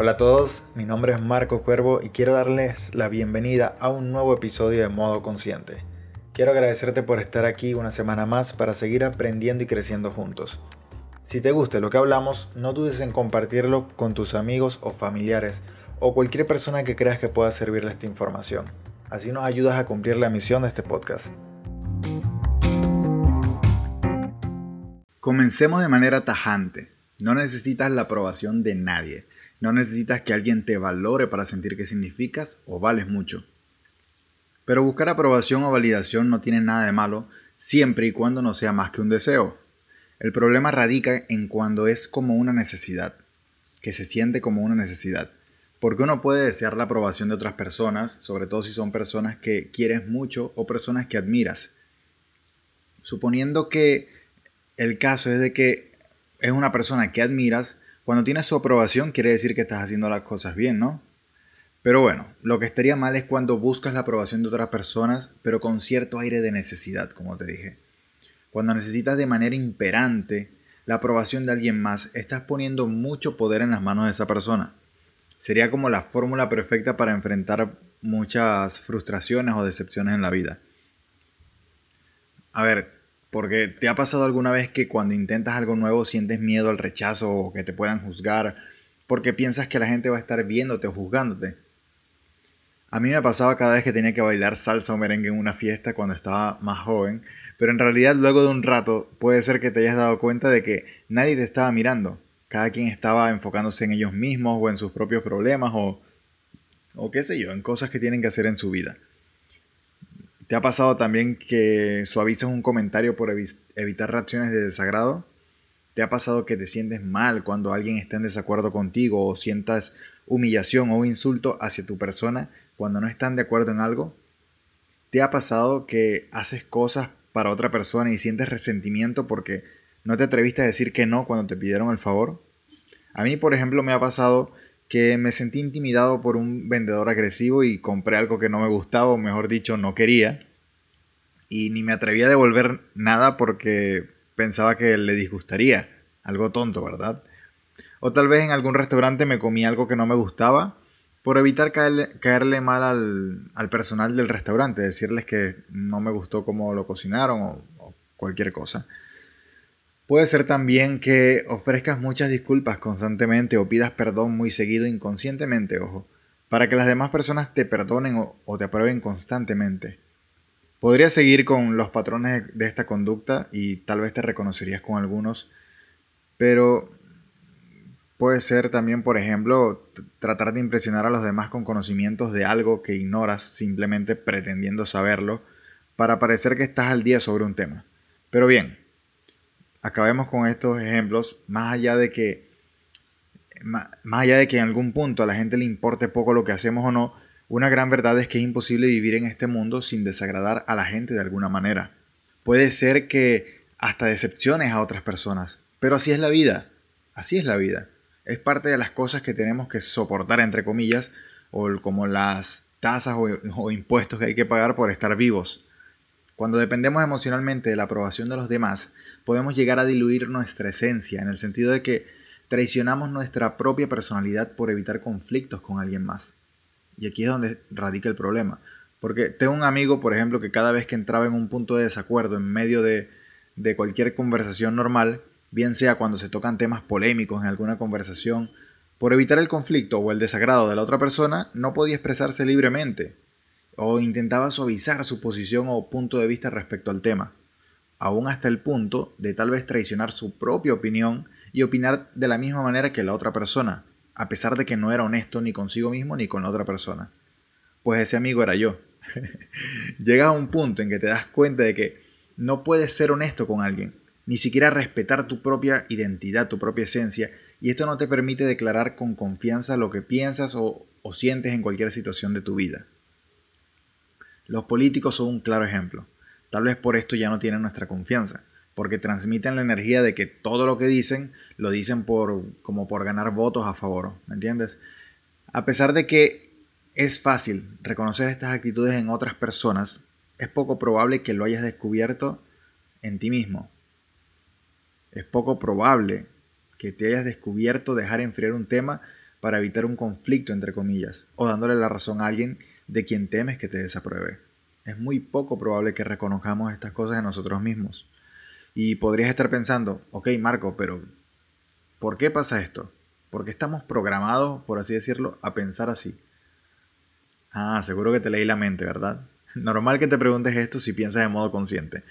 Hola a todos, mi nombre es Marco Cuervo y quiero darles la bienvenida a un nuevo episodio de Modo Consciente. Quiero agradecerte por estar aquí una semana más para seguir aprendiendo y creciendo juntos. Si te gusta lo que hablamos, no dudes en compartirlo con tus amigos o familiares o cualquier persona que creas que pueda servirle esta información. Así nos ayudas a cumplir la misión de este podcast. Comencemos de manera tajante. No necesitas la aprobación de nadie. No necesitas que alguien te valore para sentir que significas o vales mucho. Pero buscar aprobación o validación no tiene nada de malo siempre y cuando no sea más que un deseo. El problema radica en cuando es como una necesidad, que se siente como una necesidad. Porque uno puede desear la aprobación de otras personas, sobre todo si son personas que quieres mucho o personas que admiras. Suponiendo que el caso es de que es una persona que admiras, cuando tienes su aprobación quiere decir que estás haciendo las cosas bien, ¿no? Pero bueno, lo que estaría mal es cuando buscas la aprobación de otras personas, pero con cierto aire de necesidad, como te dije. Cuando necesitas de manera imperante la aprobación de alguien más, estás poniendo mucho poder en las manos de esa persona. Sería como la fórmula perfecta para enfrentar muchas frustraciones o decepciones en la vida. A ver, porque te ha pasado alguna vez que cuando intentas algo nuevo sientes miedo al rechazo o que te puedan juzgar porque piensas que la gente va a estar viéndote o juzgándote. A mí me pasaba cada vez que tenía que bailar salsa o merengue en una fiesta cuando estaba más joven, pero en realidad luego de un rato puede ser que te hayas dado cuenta de que nadie te estaba mirando. Cada quien estaba enfocándose en ellos mismos o en sus propios problemas o, o qué sé yo, en cosas que tienen que hacer en su vida. ¿Te ha pasado también que suavizas un comentario por evitar reacciones de desagrado? ¿Te ha pasado que te sientes mal cuando alguien está en desacuerdo contigo o sientas humillación o insulto hacia tu persona cuando no están de acuerdo en algo? ¿Te ha pasado que haces cosas para otra persona y sientes resentimiento porque no te atreviste a decir que no cuando te pidieron el favor? A mí, por ejemplo, me ha pasado que me sentí intimidado por un vendedor agresivo y compré algo que no me gustaba, o mejor dicho, no quería. Y ni me atreví a devolver nada porque pensaba que le disgustaría. Algo tonto, ¿verdad? O tal vez en algún restaurante me comí algo que no me gustaba por evitar caerle, mal al, personal del restaurante, decirles que no me gustó cómo lo cocinaron o cualquier cosa. Puede ser también que ofrezcas muchas disculpas constantemente o pidas perdón muy seguido inconscientemente, ojo, para que las demás personas te perdonen o, te aprueben constantemente. Podrías seguir con los patrones de esta conducta y tal vez te reconocerías con algunos, pero puede ser también, por ejemplo, tratar de impresionar a los demás con conocimientos de algo que ignoras simplemente pretendiendo saberlo para parecer que estás al día sobre un tema. Pero bien, acabemos con estos ejemplos, más allá de que más, allá de que en algún punto a la gente le importe poco lo que hacemos o no, una gran verdad es que es imposible vivir en este mundo sin desagradar a la gente de alguna manera. Puede ser que hasta decepciones a otras personas, pero así es la vida, así es la vida. Es parte de las cosas que tenemos que soportar, entre comillas, o como las tasas o impuestos que hay que pagar por estar vivos. Cuando dependemos emocionalmente de la aprobación de los demás, podemos llegar a diluir nuestra esencia, en el sentido de que traicionamos nuestra propia personalidad por evitar conflictos con alguien más. Y aquí es donde radica el problema. Porque tengo un amigo, por ejemplo, que cada vez que entraba en un punto de desacuerdo en medio de, cualquier conversación normal, bien sea cuando se tocan temas polémicos en alguna conversación, por evitar el conflicto o el desagrado de la otra persona, no podía expresarse libremente o intentaba suavizar su posición o punto de vista respecto al tema, aún hasta el punto de tal vez traicionar su propia opinión y opinar de la misma manera que la otra persona, a pesar de que no era honesto ni consigo mismo ni con la otra persona. Pues ese amigo era yo. Llegas a un punto en que te das cuenta de que no puedes ser honesto con alguien, ni siquiera respetar tu propia identidad, tu propia esencia, y esto no te permite declarar con confianza lo que piensas o, o sientes en cualquier situación de tu vida. Los políticos son un claro ejemplo. Tal vez por esto ya no tienen nuestra confianza, porque transmiten la energía de que todo lo que dicen lo dicen por como por ganar votos a favor, ¿me entiendes? A pesar de que es fácil reconocer estas actitudes en otras personas, es poco probable que lo hayas descubierto en ti mismo. Es poco probable que te hayas descubierto dejar enfriar un tema para evitar un conflicto entre comillas, o dándole la razón a alguien de quien temes que te desapruebe. Es muy poco probable que reconozcamos estas cosas en nosotros mismos. Y podrías estar pensando, ok Marco, pero ¿por qué pasa esto? ¿Por qué estamos programados, por así decirlo, a pensar así? Ah, seguro que te leí la mente, ¿verdad? Normal que te preguntes esto si piensas de modo consciente.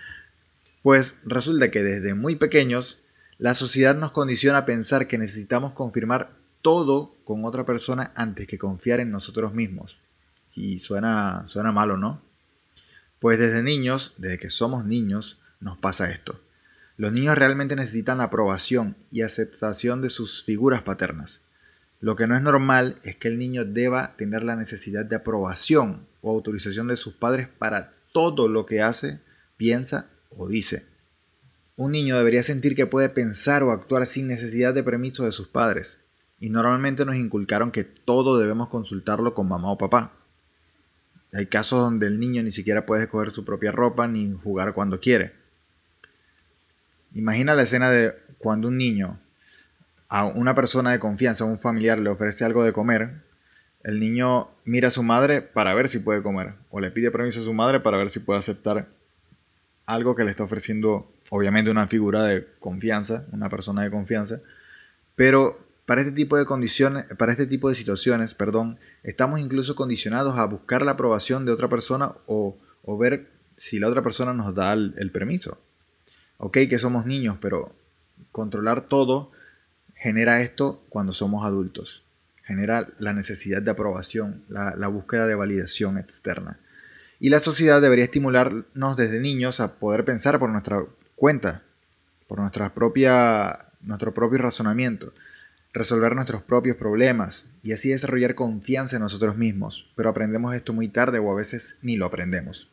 Pues resulta que desde muy pequeños, la sociedad nos condiciona a pensar que necesitamos confirmar todo con otra persona antes que confiar en nosotros mismos. Y suena, suena malo, ¿no? Pues desde niños, desde que somos niños, nos pasa esto. Los niños realmente necesitan la aprobación y aceptación de sus figuras paternas. Lo que no es normal es que el niño deba tener la necesidad de aprobación o autorización de sus padres para todo lo que hace, piensa o dice. Un niño debería sentir que puede pensar o actuar sin necesidad de permiso de sus padres, y normalmente nos inculcaron que todo debemos consultarlo con mamá o papá. Hay casos donde el niño ni siquiera puede escoger su propia ropa ni jugar cuando quiere. Imagina la escena de cuando un niño a una persona de confianza, a un familiar, le ofrece algo de comer, el niño mira a su madre para ver si puede comer, o le pide permiso a su madre para ver si puede aceptar algo que le está ofreciendo, obviamente una figura de confianza, una persona de confianza, pero para este tipo de condiciones, para este tipo de situaciones, perdón, estamos incluso condicionados a buscar la aprobación de otra persona o, ver si la otra persona nos da el, el permiso. Ok, que somos niños, pero controlar todo genera esto cuando somos adultos. Genera la necesidad de aprobación, la, búsqueda de validación externa. Y la sociedad debería estimularnos desde niños a poder pensar por nuestra cuenta, por nuestra propia, nuestro propio razonamiento, resolver nuestros propios problemas y así desarrollar confianza en nosotros mismos. Pero aprendemos esto muy tarde o a veces ni lo aprendemos.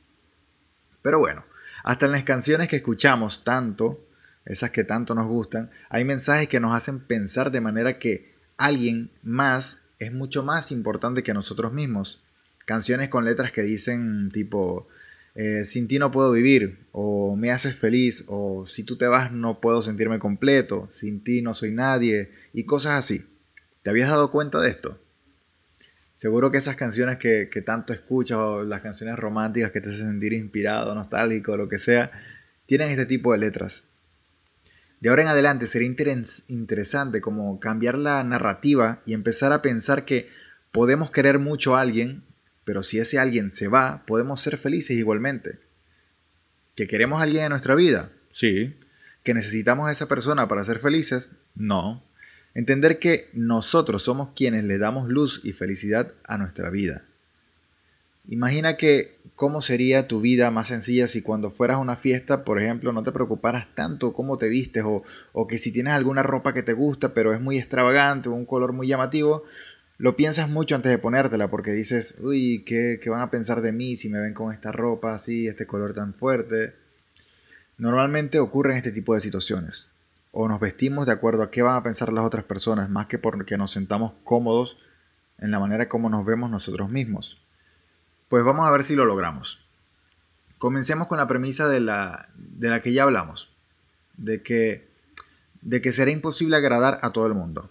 Pero bueno, hasta en las canciones que escuchamos tanto esas que tanto nos gustan, hay mensajes que nos hacen pensar de manera que alguien más es mucho más importante que nosotros mismos. Canciones con letras que dicen tipo, eh, sin ti no puedo vivir, o me haces feliz, o si tú te vas no puedo sentirme completo, sin ti no soy nadie, y cosas así. ¿Te habías dado cuenta de esto? Seguro que esas canciones que, que tanto escuchas, o las canciones románticas que te hacen sentir inspirado, nostálgico, lo que sea, tienen este tipo de letras. De ahora en adelante sería interesante como cambiar la narrativa y empezar a pensar que podemos querer mucho a alguien, pero si ese alguien se va, podemos ser felices igualmente. ¿Que queremos a alguien en nuestra vida? Sí. ¿Que necesitamos a esa persona para ser felices? No. Entender que nosotros somos quienes le damos luz y felicidad a nuestra vida. Imagina que cómo sería tu vida más sencilla si cuando fueras a una fiesta, por ejemplo, no te preocuparas tanto cómo te vistes o, o, que si tienes alguna ropa que te gusta pero es muy extravagante o un color muy llamativo, lo piensas mucho antes de ponértela porque dices, uy, ¿qué, ¿qué van a pensar de mí si me ven con esta ropa así, este color tan fuerte? Normalmente ocurren este tipo de situaciones. O nos vestimos de acuerdo a qué van a pensar las otras personas más que porque nos sentamos cómodos en la manera como nos vemos nosotros mismos. Pues vamos a ver si lo logramos. Comencemos con la premisa de la, de la que ya hablamos, de que, de que será imposible agradar a todo el mundo.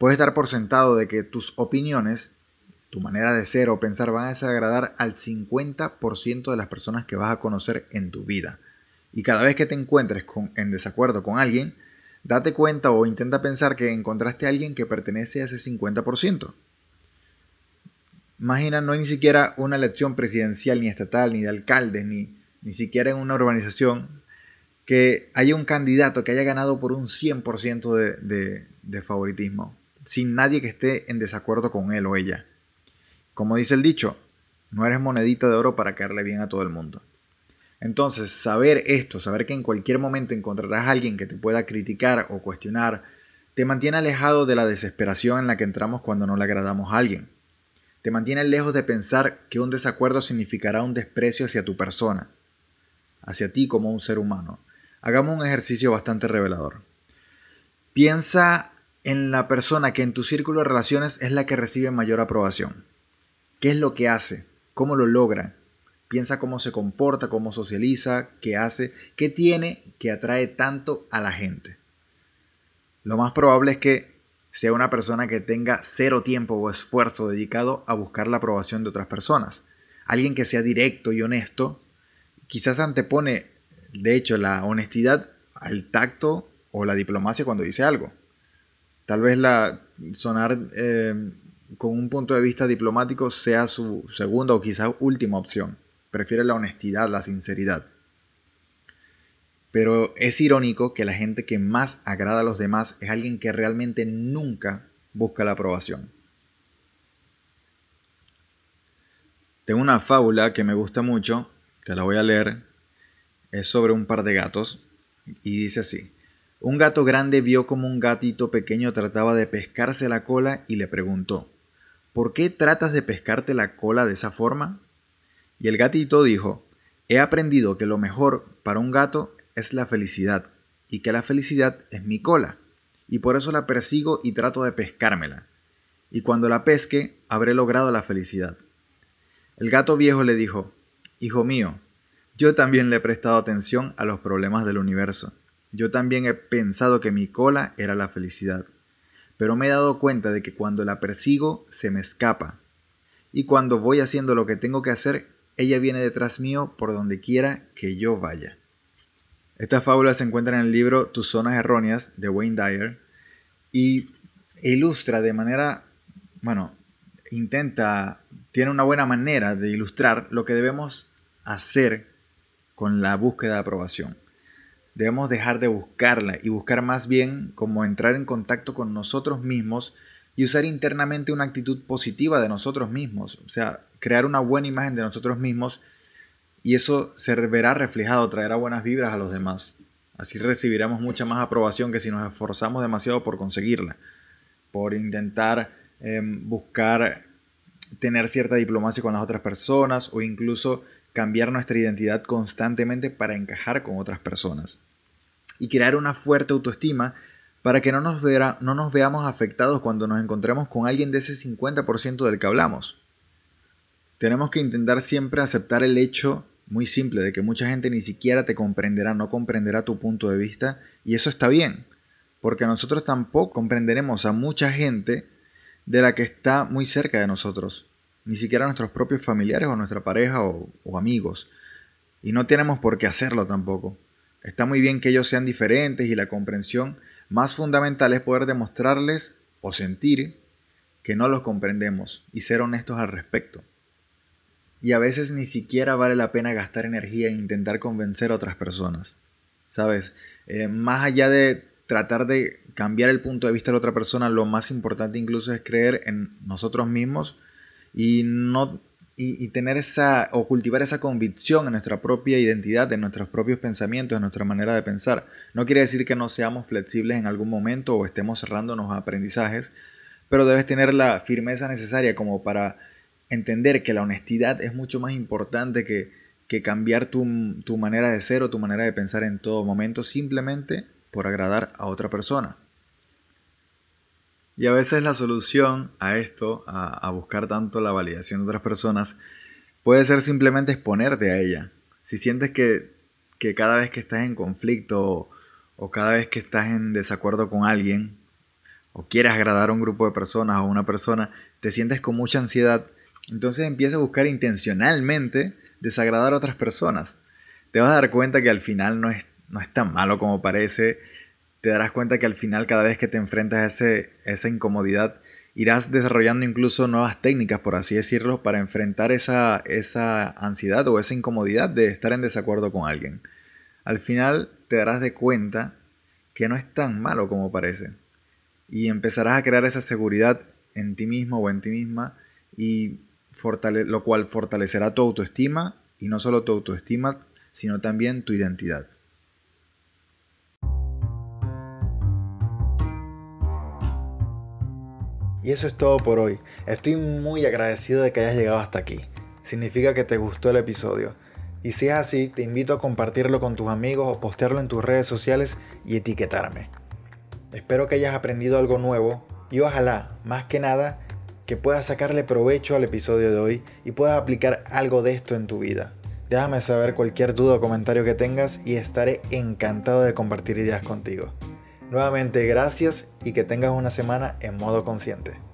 Puedes dar por sentado de que tus opiniones, tu manera de ser o pensar van a desagradar al 50% de las personas que vas a conocer en tu vida. Y cada vez que te encuentres con, en desacuerdo con alguien, date cuenta o intenta pensar que encontraste a alguien que pertenece a ese 50%. Imagina, no hay ni siquiera una elección presidencial, ni estatal, ni de alcaldes, ni, ni siquiera en una urbanización, que haya un candidato que haya ganado por un 100% de, favoritismo, sin nadie que esté en desacuerdo con él o ella. Como dice el dicho, no eres monedita de oro para caerle bien a todo el mundo. Entonces, saber esto, saber que en cualquier momento encontrarás a alguien que te pueda criticar o cuestionar, te mantiene alejado de la desesperación en la que entramos cuando no le agradamos a alguien te mantiene lejos de pensar que un desacuerdo significará un desprecio hacia tu persona, hacia ti como un ser humano. Hagamos un ejercicio bastante revelador. Piensa en la persona que en tu círculo de relaciones es la que recibe mayor aprobación. ¿Qué es lo que hace? ¿Cómo lo logra? Piensa cómo se comporta, cómo socializa, qué hace, qué tiene que atrae tanto a la gente. Lo más probable es que sea una persona que tenga cero tiempo o esfuerzo dedicado a buscar la aprobación de otras personas. Alguien que sea directo y honesto, quizás antepone, de hecho, la honestidad al tacto o la diplomacia cuando dice algo. Tal vez la sonar eh, con un punto de vista diplomático sea su segunda o quizás última opción. Prefiere la honestidad, la sinceridad. Pero es irónico que la gente que más agrada a los demás es alguien que realmente nunca busca la aprobación. Tengo una fábula que me gusta mucho, te la voy a leer. Es sobre un par de gatos y dice así. Un gato grande vio como un gatito pequeño trataba de pescarse la cola y le preguntó, ¿por qué tratas de pescarte la cola de esa forma? Y el gatito dijo, he aprendido que lo mejor para un gato es la felicidad y que la felicidad es mi cola, y por eso la persigo y trato de pescármela. Y cuando la pesque, habré logrado la felicidad. El gato viejo le dijo, Hijo mío, yo también le he prestado atención a los problemas del universo. Yo también he pensado que mi cola era la felicidad. Pero me he dado cuenta de que cuando la persigo, se me escapa. Y cuando voy haciendo lo que tengo que hacer, ella viene detrás mío por donde quiera que yo vaya. Esta fábula se encuentra en el libro Tus zonas erróneas de Wayne Dyer y ilustra de manera, bueno, intenta, tiene una buena manera de ilustrar lo que debemos hacer con la búsqueda de aprobación. Debemos dejar de buscarla y buscar más bien como entrar en contacto con nosotros mismos y usar internamente una actitud positiva de nosotros mismos, o sea, crear una buena imagen de nosotros mismos y eso se verá reflejado, traerá buenas vibras a los demás. Así recibiremos mucha más aprobación que si nos esforzamos demasiado por conseguirla, por intentar em, buscar tener cierta diplomacia con las otras personas o incluso cambiar nuestra identidad constantemente para encajar con otras personas. Y crear una fuerte autoestima para que no nos, no nos veamos afectados cuando nos encontremos con alguien de ese 50% del que hablamos. Tenemos que intentar siempre aceptar el hecho muy simple de que mucha gente ni siquiera te comprenderá, no comprenderá tu punto de vista y eso está bien, porque nosotros tampoco comprenderemos a mucha gente de la que está muy cerca de nosotros, ni siquiera nuestros propios familiares o nuestra pareja o, o amigos, y no tenemos por qué hacerlo tampoco. Está muy bien que ellos sean diferentes y la comprensión más fundamental es poder demostrarles o sentir que no los comprendemos y ser honestos al respecto. Y a veces ni siquiera vale la pena gastar energía en intentar convencer a otras personas. ¿Sabes? Eh, más allá de tratar de cambiar el punto de vista de la otra persona, lo más importante incluso es creer en nosotros mismos y no y, tener esa o cultivar esa convicción en nuestra propia identidad, en nuestros propios pensamientos, en nuestra manera de pensar. No quiere decir que no seamos flexibles en algún momento o estemos cerrándonos a aprendizajes, pero debes tener la firmeza necesaria como para entender que la honestidad es mucho más importante que, que cambiar tu, tu manera de ser o tu manera de pensar en todo momento simplemente por agradar a otra persona. Y a veces la solución a esto, a, buscar tanto la validación de otras personas, puede ser simplemente exponerte a ella. Si sientes que, que cada vez que estás en conflicto o, o, cada vez que estás en desacuerdo con alguien, o quieres agradar a un grupo de personas o a una persona, te sientes con mucha ansiedad, entonces empieza a buscar intencionalmente desagradar a otras personas. Te vas a dar cuenta que al final no es, no es tan malo como parece. Te darás cuenta que al final cada vez que te enfrentas a, ese, esa incomodidad, irás desarrollando incluso nuevas técnicas, por así decirlo, para enfrentar esa, esa ansiedad o esa incomodidad de estar en desacuerdo con alguien. Al final te darás de cuenta que no es tan malo como parece. Y empezarás a crear esa seguridad en ti mismo o en ti misma y lo cual fortalecerá tu autoestima y no solo tu autoestima, sino también tu identidad. Y eso es todo por hoy. Estoy muy agradecido de que hayas llegado hasta aquí. Significa que te gustó el episodio. Y si es así, te invito a compartirlo con tus amigos o postearlo en tus redes sociales y etiquetarme. Espero que hayas aprendido algo nuevo y ojalá, más que nada, que puedas sacarle provecho al episodio de hoy y puedas aplicar algo de esto en tu vida. Déjame saber cualquier duda o comentario que tengas y estaré encantado de compartir ideas contigo. Nuevamente gracias y que tengas una semana en modo consciente.